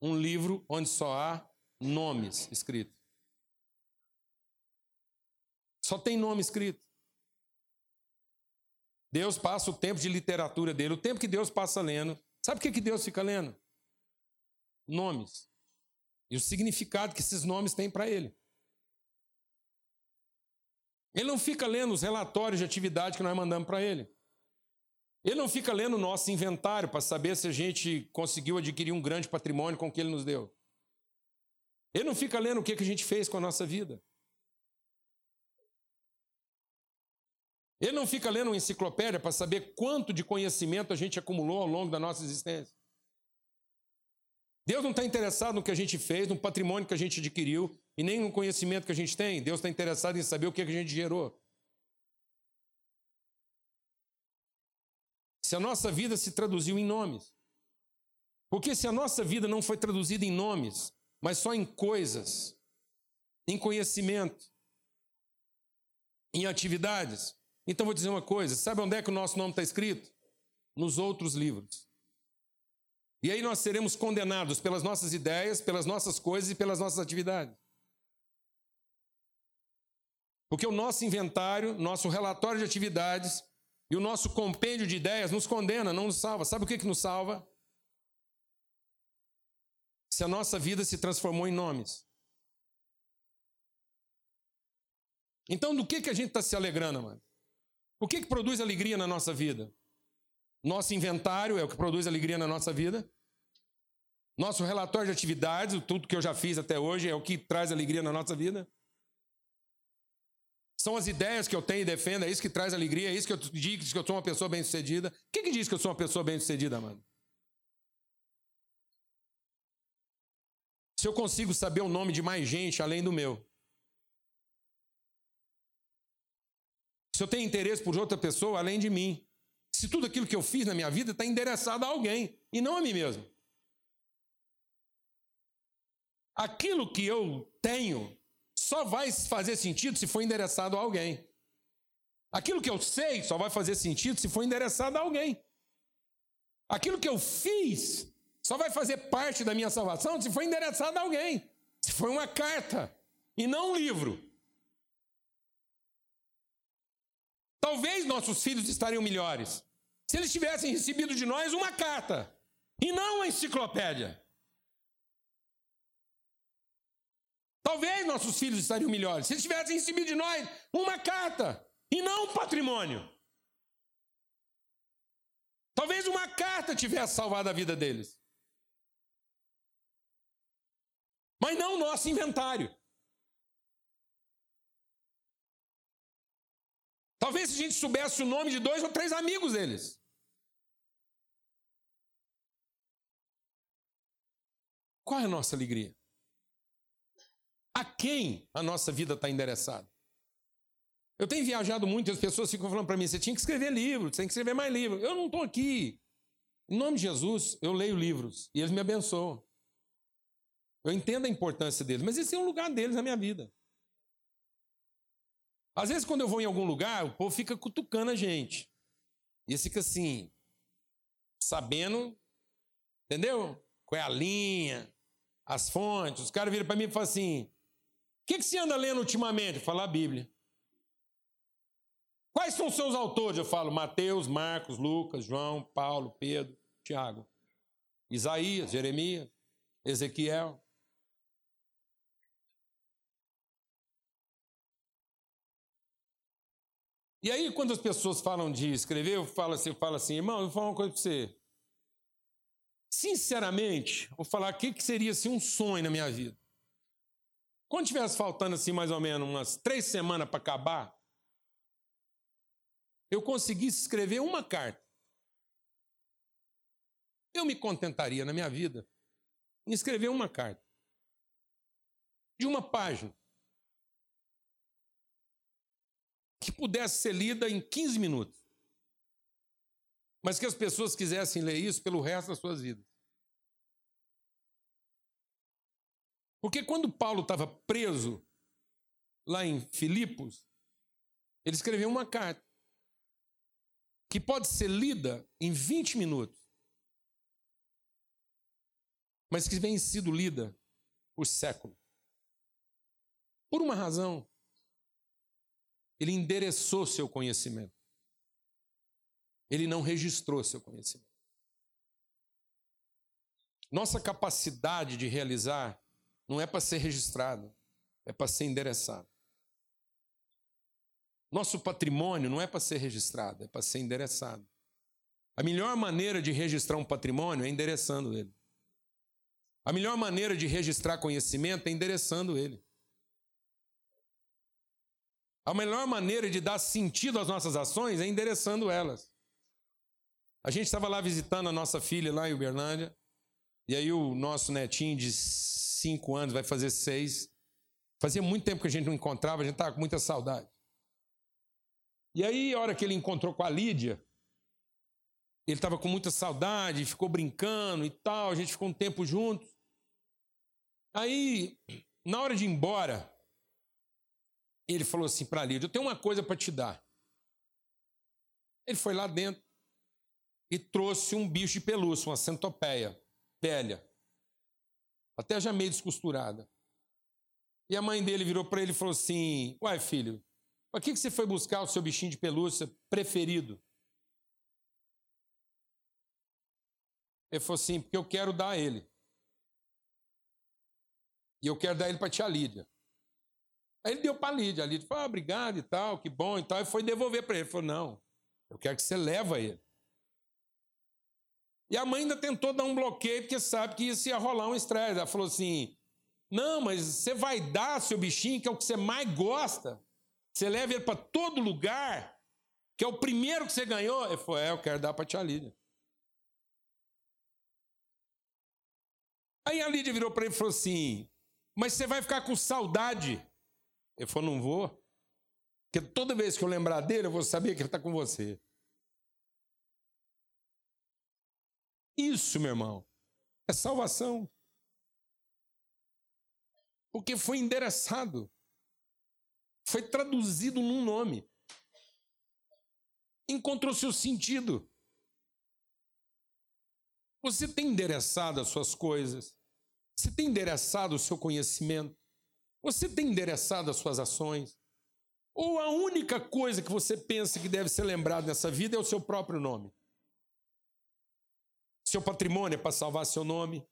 Um livro onde só há nomes escritos. Só tem nome escrito. Deus passa o tempo de literatura dele, o tempo que Deus passa lendo. Sabe o que Deus fica lendo? Nomes e o significado que esses nomes têm para ele. Ele não fica lendo os relatórios de atividade que nós mandamos para ele. Ele não fica lendo o nosso inventário para saber se a gente conseguiu adquirir um grande patrimônio com o que ele nos deu. Ele não fica lendo o que a gente fez com a nossa vida. Ele não fica lendo uma enciclopédia para saber quanto de conhecimento a gente acumulou ao longo da nossa existência. Deus não está interessado no que a gente fez, no patrimônio que a gente adquiriu e nem no conhecimento que a gente tem. Deus está interessado em saber o que a gente gerou. Se a nossa vida se traduziu em nomes. Porque se a nossa vida não foi traduzida em nomes, mas só em coisas, em conhecimento, em atividades, então vou dizer uma coisa: sabe onde é que o nosso nome está escrito? Nos outros livros. E aí nós seremos condenados pelas nossas ideias, pelas nossas coisas e pelas nossas atividades. Porque o nosso inventário, nosso relatório de atividades e o nosso compêndio de ideias nos condena, não nos salva. Sabe o que, que nos salva? Se a nossa vida se transformou em nomes. Então, do que, que a gente está se alegrando, mano? O que, que produz alegria na nossa vida? Nosso inventário é o que produz alegria na nossa vida. Nosso relatório de atividades, tudo que eu já fiz até hoje, é o que traz alegria na nossa vida. São as ideias que eu tenho e defendo, é isso que traz alegria, é isso que eu digo que eu sou uma pessoa bem-sucedida. O que, que diz que eu sou uma pessoa bem-sucedida, mano? Se eu consigo saber o nome de mais gente além do meu. Se eu tenho interesse por outra pessoa além de mim se tudo aquilo que eu fiz na minha vida está endereçado a alguém e não a mim mesmo. Aquilo que eu tenho só vai fazer sentido se for endereçado a alguém. Aquilo que eu sei só vai fazer sentido se for endereçado a alguém. Aquilo que eu fiz só vai fazer parte da minha salvação se for endereçado a alguém. Se for uma carta e não um livro. Talvez nossos filhos estariam melhores se eles tivessem recebido de nós uma carta e não uma enciclopédia. Talvez nossos filhos estariam melhores se eles tivessem recebido de nós uma carta e não um patrimônio. Talvez uma carta tivesse salvado a vida deles. Mas não o nosso inventário. Talvez se a gente soubesse o nome de dois ou três amigos deles. Qual é a nossa alegria? A quem a nossa vida está endereçada? Eu tenho viajado muito e as pessoas ficam falando para mim: você tinha que escrever livro, você tem que escrever mais livro. Eu não estou aqui. Em nome de Jesus, eu leio livros e eles me abençoam. Eu entendo a importância deles, mas esse é um lugar deles na minha vida. Às vezes, quando eu vou em algum lugar, o povo fica cutucando a gente. E eles ficam assim, sabendo, entendeu? Qual é a linha, as fontes. Os caras viram para mim e falam assim: que, que você anda lendo ultimamente? Eu falo a Bíblia. Quais são os seus autores? Eu falo Mateus, Marcos, Lucas, João, Paulo, Pedro, Tiago. Isaías, Jeremias, Ezequiel. E aí, quando as pessoas falam de escrever, eu falo assim, eu falo assim, irmão, eu vou falar uma coisa para você. Sinceramente, vou falar o que, que seria assim, um sonho na minha vida. Quando tivesse faltando assim mais ou menos umas três semanas para acabar, eu conseguisse escrever uma carta. Eu me contentaria na minha vida em escrever uma carta. De uma página. que pudesse ser lida em 15 minutos. Mas que as pessoas quisessem ler isso pelo resto das suas vidas. Porque quando Paulo estava preso lá em Filipos, ele escreveu uma carta que pode ser lida em 20 minutos, mas que vem sido lida por séculos. Por uma razão. Ele endereçou seu conhecimento. Ele não registrou seu conhecimento. Nossa capacidade de realizar não é para ser registrado, é para ser endereçado. Nosso patrimônio não é para ser registrado, é para ser endereçado. A melhor maneira de registrar um patrimônio é endereçando ele. A melhor maneira de registrar conhecimento é endereçando ele. A melhor maneira de dar sentido às nossas ações é endereçando elas. A gente estava lá visitando a nossa filha lá em Uberlândia, e aí o nosso netinho de cinco anos vai fazer seis. Fazia muito tempo que a gente não encontrava, a gente estava com muita saudade. E aí, a hora que ele encontrou com a Lídia, ele estava com muita saudade, ficou brincando e tal, a gente ficou um tempo juntos. Aí, na hora de ir embora, ele falou assim para Lídia: Eu tenho uma coisa para te dar. Ele foi lá dentro e trouxe um bicho de pelúcia, uma centopeia velha, até já meio descosturada. E a mãe dele virou para ele e falou assim: Uai, filho, para que você foi buscar o seu bichinho de pelúcia preferido? Ele falou assim: Porque eu quero dar a ele. E eu quero dar ele para a tia Lídia. Aí ele deu para a Lídia. A Lídia falou, ah, obrigado e tal, que bom e tal. E foi devolver para ele. Ele falou, não, eu quero que você leve ele. E a mãe ainda tentou dar um bloqueio, porque sabe que isso ia rolar um estresse. Ela falou assim: Não, mas você vai dar seu bichinho, que é o que você mais gosta. Você leva ele para todo lugar, que é o primeiro que você ganhou. Ele falou: É, eu quero dar para a tia Lídia. Aí a Lídia virou para ele e falou assim: Mas você vai ficar com saudade? Ele falou: Não vou. Porque toda vez que eu lembrar dele, eu vou saber que ele está com você. Isso, meu irmão, é salvação. Porque foi endereçado, foi traduzido num nome, encontrou seu sentido. Você tem endereçado as suas coisas, você tem endereçado o seu conhecimento, você tem endereçado as suas ações. Ou a única coisa que você pensa que deve ser lembrado nessa vida é o seu próprio nome. Seu patrimônio é para salvar seu nome.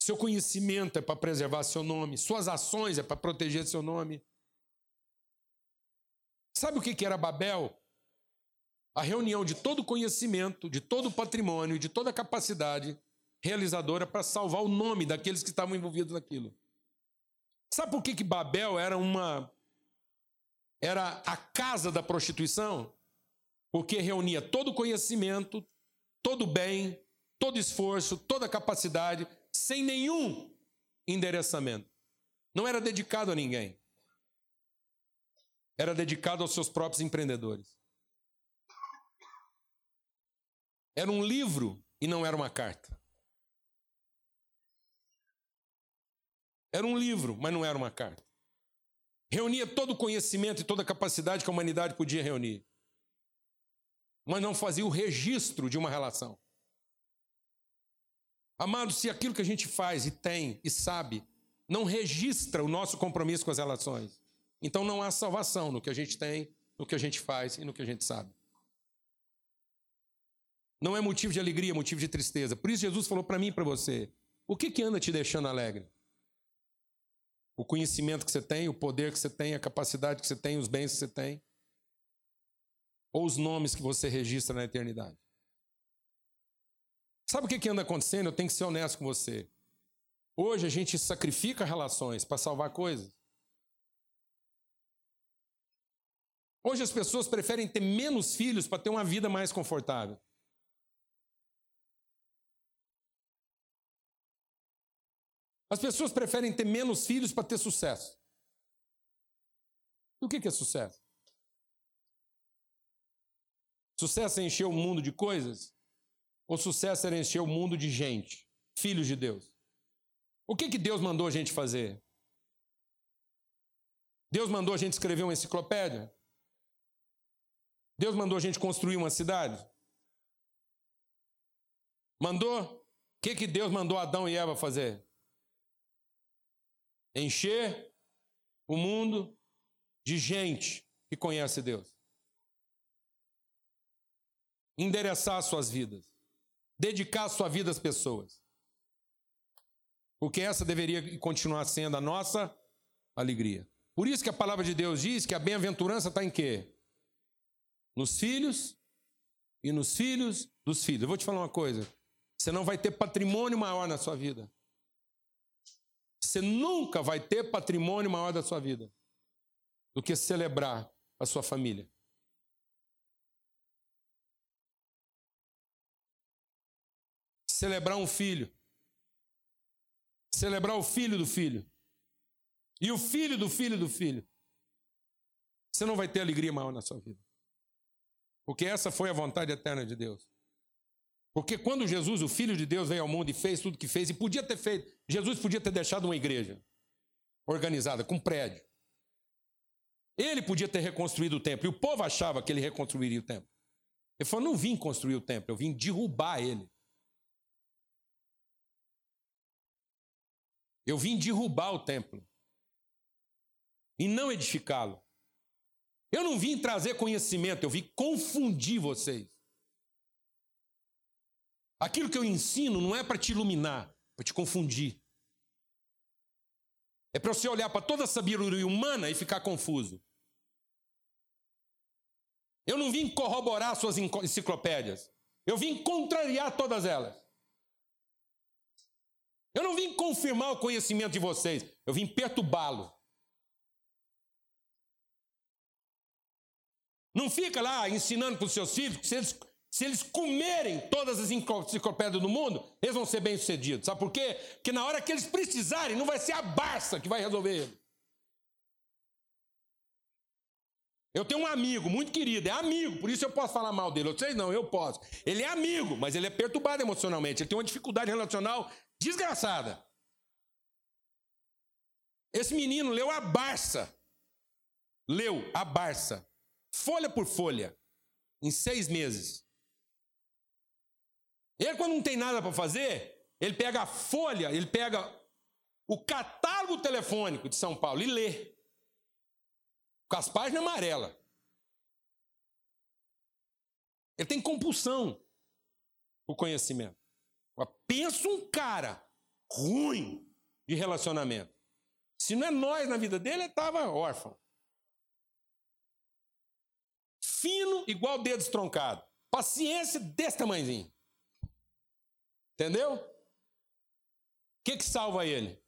Seu conhecimento é para preservar seu nome. Suas ações é para proteger seu nome. Sabe o que era Babel? A reunião de todo conhecimento, de todo patrimônio, de toda capacidade realizadora para salvar o nome daqueles que estavam envolvidos naquilo. Sabe por que, que Babel era uma. era a casa da prostituição? Porque reunia todo o conhecimento, todo o bem, todo esforço, toda capacidade, sem nenhum endereçamento. Não era dedicado a ninguém. Era dedicado aos seus próprios empreendedores. Era um livro e não era uma carta. Era um livro, mas não era uma carta. Reunia todo o conhecimento e toda a capacidade que a humanidade podia reunir mas não fazia o registro de uma relação. Amado, se aquilo que a gente faz e tem e sabe não registra o nosso compromisso com as relações, então não há salvação no que a gente tem, no que a gente faz e no que a gente sabe. Não é motivo de alegria, é motivo de tristeza. Por isso Jesus falou para mim e para você: o que, que anda te deixando alegre? O conhecimento que você tem, o poder que você tem, a capacidade que você tem, os bens que você tem? Ou os nomes que você registra na eternidade. Sabe o que, que anda acontecendo? Eu tenho que ser honesto com você. Hoje a gente sacrifica relações para salvar coisas. Hoje as pessoas preferem ter menos filhos para ter uma vida mais confortável. As pessoas preferem ter menos filhos para ter sucesso. E o que é sucesso? Sucesso é encher o mundo de coisas? Ou sucesso era encher o mundo de gente, filhos de Deus? O que, que Deus mandou a gente fazer? Deus mandou a gente escrever uma enciclopédia? Deus mandou a gente construir uma cidade? Mandou? O que, que Deus mandou Adão e Eva fazer? Encher o mundo de gente que conhece Deus endereçar suas vidas, dedicar sua vida às pessoas. Porque essa deveria continuar sendo a nossa alegria. Por isso que a palavra de Deus diz que a bem-aventurança está em quê? Nos filhos e nos filhos dos filhos. Eu vou te falar uma coisa: você não vai ter patrimônio maior na sua vida. Você nunca vai ter patrimônio maior da sua vida do que celebrar a sua família. Celebrar um filho, celebrar o filho do filho, e o filho do filho do filho, você não vai ter alegria maior na sua vida. Porque essa foi a vontade eterna de Deus. Porque quando Jesus, o Filho de Deus, veio ao mundo e fez tudo que fez, e podia ter feito, Jesus podia ter deixado uma igreja organizada, com prédio. Ele podia ter reconstruído o templo, e o povo achava que ele reconstruiria o templo. Ele falou: não vim construir o templo, eu vim derrubar ele. Eu vim derrubar o templo e não edificá-lo. Eu não vim trazer conhecimento, eu vim confundir vocês. Aquilo que eu ensino não é para te iluminar, para te confundir. É para você olhar para toda a sabedoria humana e ficar confuso. Eu não vim corroborar suas enciclopédias. Eu vim contrariar todas elas. Eu não vim confirmar o conhecimento de vocês, eu vim perturbá-lo. Não fica lá ensinando para os seus filhos que se eles, se eles comerem todas as enciclopédias do mundo, eles vão ser bem-sucedidos. Sabe por quê? Porque na hora que eles precisarem, não vai ser a Barça que vai resolver ele. Eu tenho um amigo muito querido, é amigo, por isso eu posso falar mal dele. Vocês não, eu posso. Ele é amigo, mas ele é perturbado emocionalmente. Ele tem uma dificuldade relacional desgraçada. Esse menino leu a Barça. Leu a Barça folha por folha, em seis meses. Ele, quando não tem nada para fazer, ele pega a folha, ele pega o catálogo telefônico de São Paulo e lê. Com as páginas amarelas. Ele tem compulsão o conhecimento. Pensa um cara ruim de relacionamento. Se não é nós na vida dele, ele estava órfão fino, igual dedo estroncado. Paciência desse tamanhozinho. Entendeu? O que, que salva ele?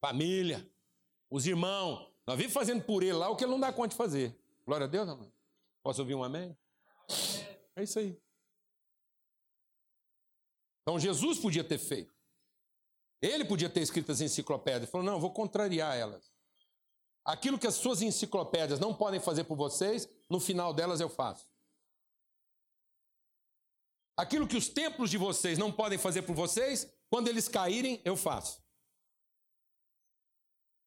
Família, os irmãos. Nós vivemos fazendo por ele lá o que ele não dá conta de fazer. Glória a Deus, amém? Posso ouvir um amém? É isso aí. Então Jesus podia ter feito. Ele podia ter escrito as enciclopédias. Ele falou: não, vou contrariar elas. Aquilo que as suas enciclopédias não podem fazer por vocês, no final delas eu faço. Aquilo que os templos de vocês não podem fazer por vocês, quando eles caírem, eu faço.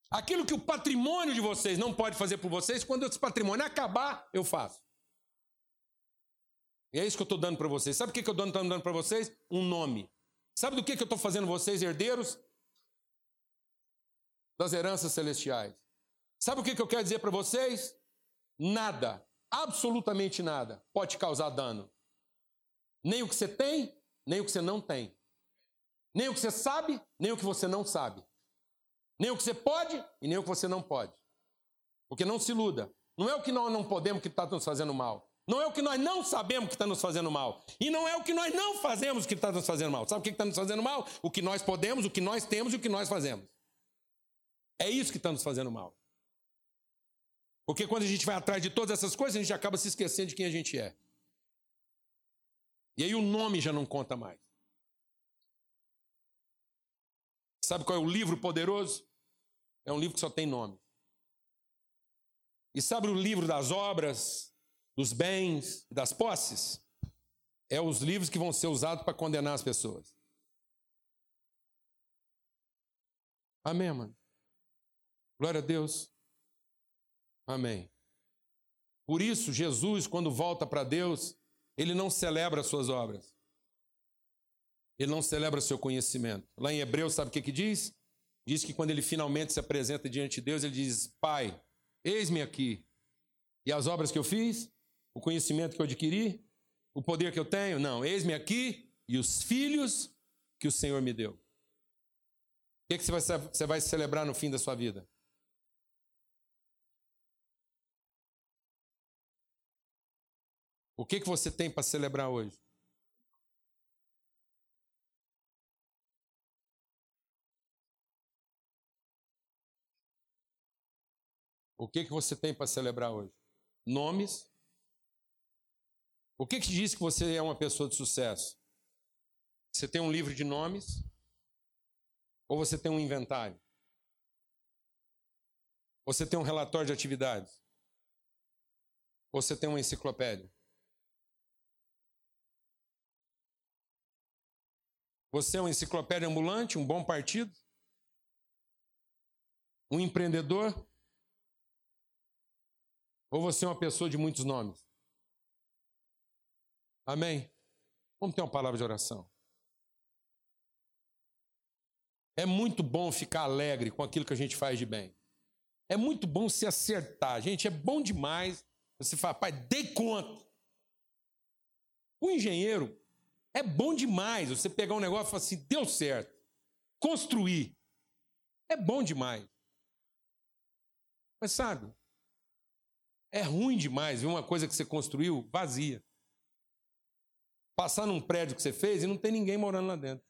Aquilo que o patrimônio de vocês não pode fazer por vocês, quando esse patrimônio acabar, eu faço. E é isso que eu estou dando para vocês. Sabe o que eu estou dando para vocês? Um nome. Sabe do que eu estou fazendo vocês, herdeiros? Das heranças celestiais. Sabe o que eu quero dizer para vocês? Nada, absolutamente nada, pode causar dano. Nem o que você tem, nem o que você não tem. Nem o que você sabe, nem o que você não sabe. Nem o que você pode e nem o que você não pode. Porque não se iluda. Não é o que nós não podemos que está nos fazendo mal. Não é o que nós não sabemos que está nos fazendo mal. E não é o que nós não fazemos que está nos fazendo mal. Sabe o que está nos fazendo mal? O que nós podemos, o que nós temos e o que nós fazemos. É isso que está nos fazendo mal. Porque quando a gente vai atrás de todas essas coisas, a gente acaba se esquecendo de quem a gente é. E aí o nome já não conta mais. Sabe qual é o livro poderoso? É um livro que só tem nome. E sabe o livro das obras, dos bens, das posses? É os livros que vão ser usados para condenar as pessoas. Amém, mano? Glória a Deus. Amém. Por isso, Jesus, quando volta para Deus, ele não celebra as suas obras. Ele não celebra seu conhecimento. Lá em Hebreus, sabe o que, que diz? Diz que quando ele finalmente se apresenta diante de Deus, ele diz: Pai, eis-me aqui. E as obras que eu fiz, o conhecimento que eu adquiri, o poder que eu tenho, não, eis-me aqui e os filhos que o Senhor me deu. O que, que você vai celebrar no fim da sua vida? O que, que você tem para celebrar hoje? O que, que você tem para celebrar hoje? Nomes? O que, que diz que você é uma pessoa de sucesso? Você tem um livro de nomes? Ou você tem um inventário? Você tem um relatório de atividades? Ou você tem uma enciclopédia? Você é uma enciclopédia ambulante, um bom partido? Um empreendedor? Ou você é uma pessoa de muitos nomes? Amém? Vamos ter uma palavra de oração. É muito bom ficar alegre com aquilo que a gente faz de bem. É muito bom se acertar. Gente, é bom demais. Você fala, pai, dei conta. O engenheiro, é bom demais você pegar um negócio e falar assim, deu certo. Construir. É bom demais. Mas sabe, é ruim demais ver uma coisa que você construiu vazia. Passar num prédio que você fez e não tem ninguém morando lá dentro.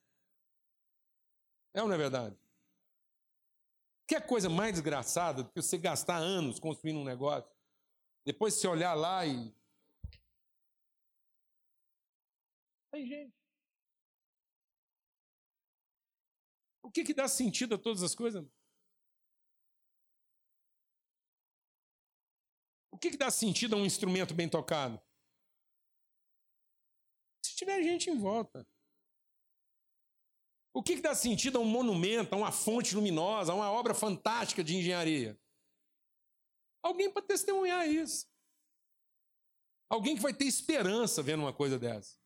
É ou não é verdade? Que é coisa mais desgraçada do que você gastar anos construindo um negócio, depois você olhar lá e. Tem gente. O que, que dá sentido a todas as coisas? O que, que dá sentido a um instrumento bem tocado? Tiver gente em volta. O que, que dá sentido a um monumento, a uma fonte luminosa, a uma obra fantástica de engenharia? Alguém para testemunhar isso. Alguém que vai ter esperança vendo uma coisa dessa.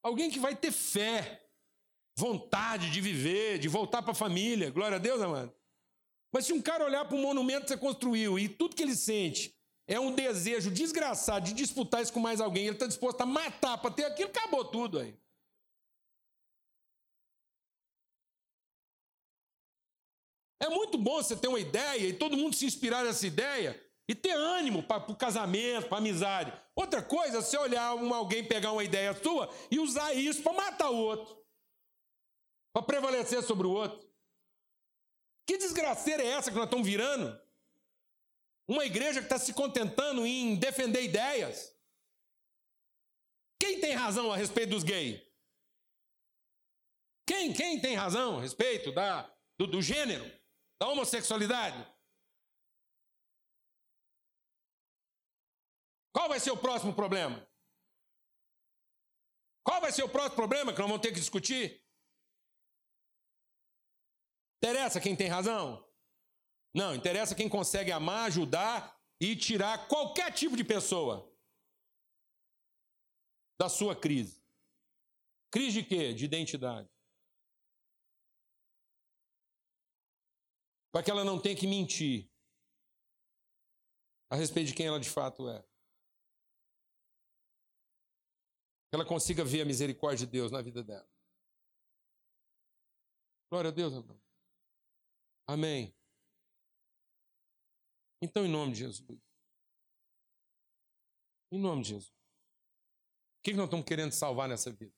Alguém que vai ter fé, vontade de viver, de voltar para a família. Glória a Deus, amado. Mas se um cara olhar para um monumento que você construiu e tudo que ele sente é um desejo desgraçado de disputar isso com mais alguém, ele está disposto a matar para ter aquilo, acabou tudo aí. É muito bom você ter uma ideia e todo mundo se inspirar nessa ideia e ter ânimo para o casamento, para amizade. Outra coisa é você olhar um, alguém pegar uma ideia sua e usar isso para matar o outro, para prevalecer sobre o outro. Que desgraceira é essa que nós estamos virando? Uma igreja que está se contentando em defender ideias. Quem tem razão a respeito dos gays? Quem, quem tem razão a respeito da, do, do gênero? da homossexualidade? Qual vai ser o próximo problema? Qual vai ser o próximo problema que nós vamos ter que discutir? Interessa quem tem razão? Não, interessa quem consegue amar, ajudar e tirar qualquer tipo de pessoa da sua crise. Crise de quê? De identidade. para que ela não tenha que mentir a respeito de quem ela de fato é. Que ela consiga ver a misericórdia de Deus na vida dela. Glória a Deus. Amém. Então, em nome de Jesus. Em nome de Jesus. O que nós estamos querendo salvar nessa vida?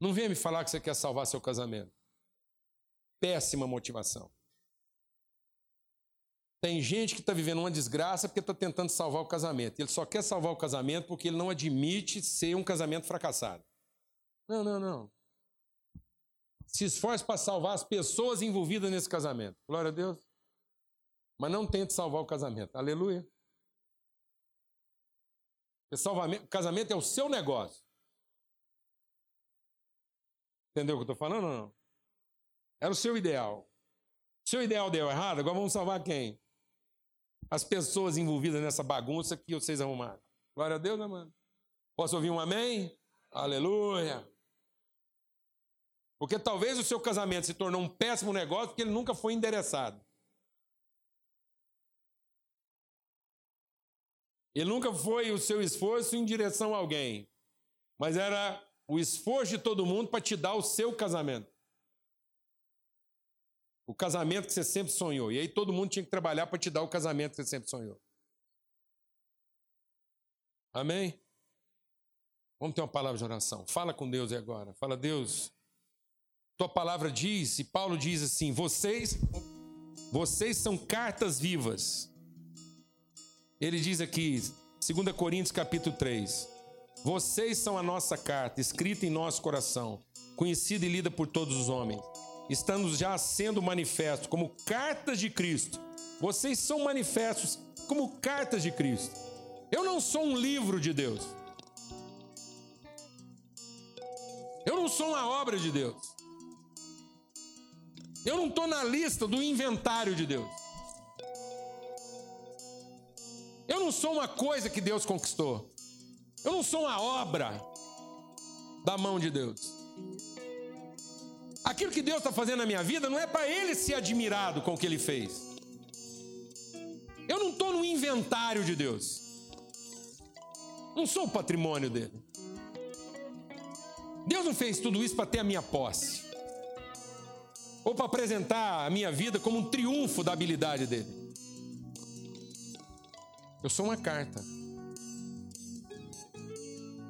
Não venha me falar que você quer salvar seu casamento. Péssima motivação. Tem gente que está vivendo uma desgraça porque está tentando salvar o casamento. Ele só quer salvar o casamento porque ele não admite ser um casamento fracassado. Não, não, não. Se esforce para salvar as pessoas envolvidas nesse casamento. Glória a Deus. Mas não tente salvar o casamento. Aleluia. O casamento é o seu negócio. Entendeu o que eu estou falando ou não? Era o seu ideal. Seu ideal deu errado, agora vamos salvar quem? As pessoas envolvidas nessa bagunça que vocês arrumaram. Glória a Deus, né, mano? Posso ouvir um amém? Aleluia. Porque talvez o seu casamento se tornou um péssimo negócio porque ele nunca foi endereçado. Ele nunca foi o seu esforço em direção a alguém, mas era o esforço de todo mundo para te dar o seu casamento. O casamento que você sempre sonhou. E aí todo mundo tinha que trabalhar para te dar o casamento que você sempre sonhou. Amém? Vamos ter uma palavra de oração. Fala com Deus agora. Fala, Deus, tua palavra diz, e Paulo diz assim: vocês, vocês são cartas vivas. Ele diz aqui, 2 Coríntios capítulo 3. Vocês são a nossa carta, escrita em nosso coração, conhecida e lida por todos os homens. Estamos já sendo manifestos como cartas de Cristo. Vocês são manifestos como cartas de Cristo. Eu não sou um livro de Deus. Eu não sou uma obra de Deus. Eu não estou na lista do inventário de Deus. Eu não sou uma coisa que Deus conquistou. Eu não sou uma obra da mão de Deus. Aquilo que Deus está fazendo na minha vida não é para Ele ser admirado com o que Ele fez. Eu não estou no inventário de Deus. Não sou o patrimônio dele. Deus não fez tudo isso para ter a minha posse. Ou para apresentar a minha vida como um triunfo da habilidade dele. Eu sou uma carta.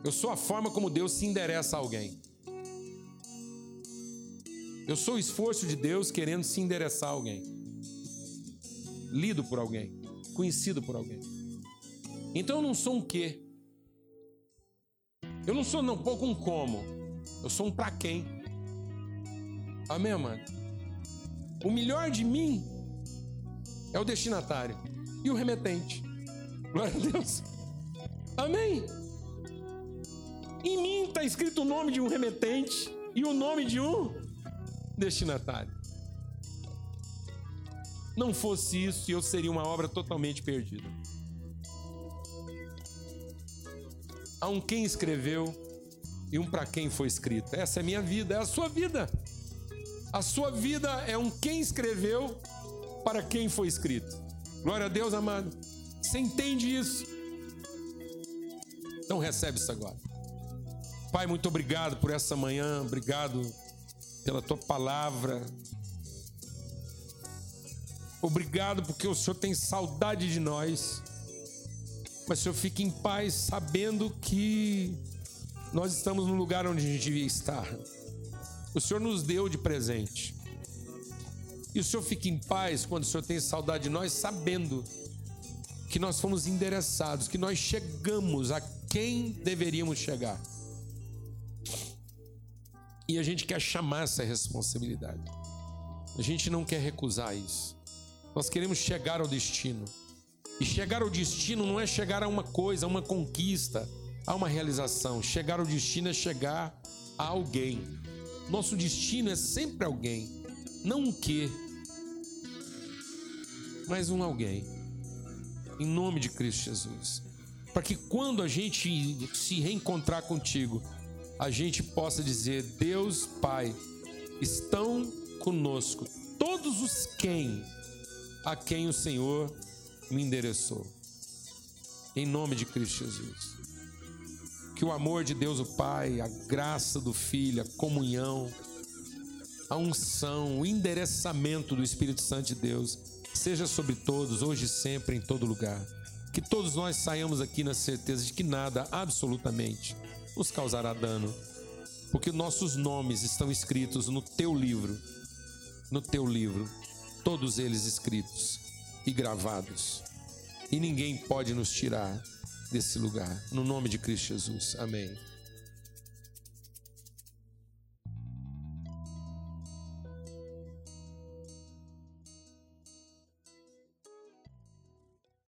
Eu sou a forma como Deus se endereça a alguém. Eu sou o esforço de Deus querendo se endereçar a alguém. Lido por alguém, conhecido por alguém. Então eu não sou um quê. Eu não sou não pouco um como. Eu sou um para quem. Amém, mano? O melhor de mim é o destinatário e o remetente. Glória a Deus. Amém? Em mim está escrito o nome de um remetente e o nome de um destinatário. Não fosse isso, eu seria uma obra totalmente perdida. Há um quem escreveu e um para quem foi escrito. Essa é a minha vida, é a sua vida. A sua vida é um quem escreveu para quem foi escrito. Glória a Deus, amado. Você entende isso? Então recebe isso agora. Pai, muito obrigado por essa manhã, obrigado pela tua palavra. Obrigado porque o Senhor tem saudade de nós. Mas o Senhor fique em paz sabendo que nós estamos no lugar onde a gente devia estar o Senhor nos deu de presente. E o Senhor fica em paz quando o Senhor tem saudade de nós, sabendo que nós fomos endereçados, que nós chegamos a quem deveríamos chegar. E a gente quer chamar essa responsabilidade. A gente não quer recusar isso. Nós queremos chegar ao destino. E chegar ao destino não é chegar a uma coisa, a uma conquista, a uma realização. Chegar ao destino é chegar a alguém. Nosso destino é sempre alguém, não um quê, mas um alguém. Em nome de Cristo Jesus. Para que quando a gente se reencontrar contigo, a gente possa dizer: Deus Pai, estão conosco todos os quem a quem o Senhor me endereçou. Em nome de Cristo Jesus que o amor de Deus o Pai, a graça do Filho, a comunhão, a unção, o endereçamento do Espírito Santo de Deus seja sobre todos, hoje e sempre, em todo lugar. Que todos nós saiamos aqui na certeza de que nada, absolutamente, nos causará dano, porque nossos nomes estão escritos no teu livro, no teu livro, todos eles escritos e gravados, e ninguém pode nos tirar desse lugar. No nome de Cristo Jesus. Amém.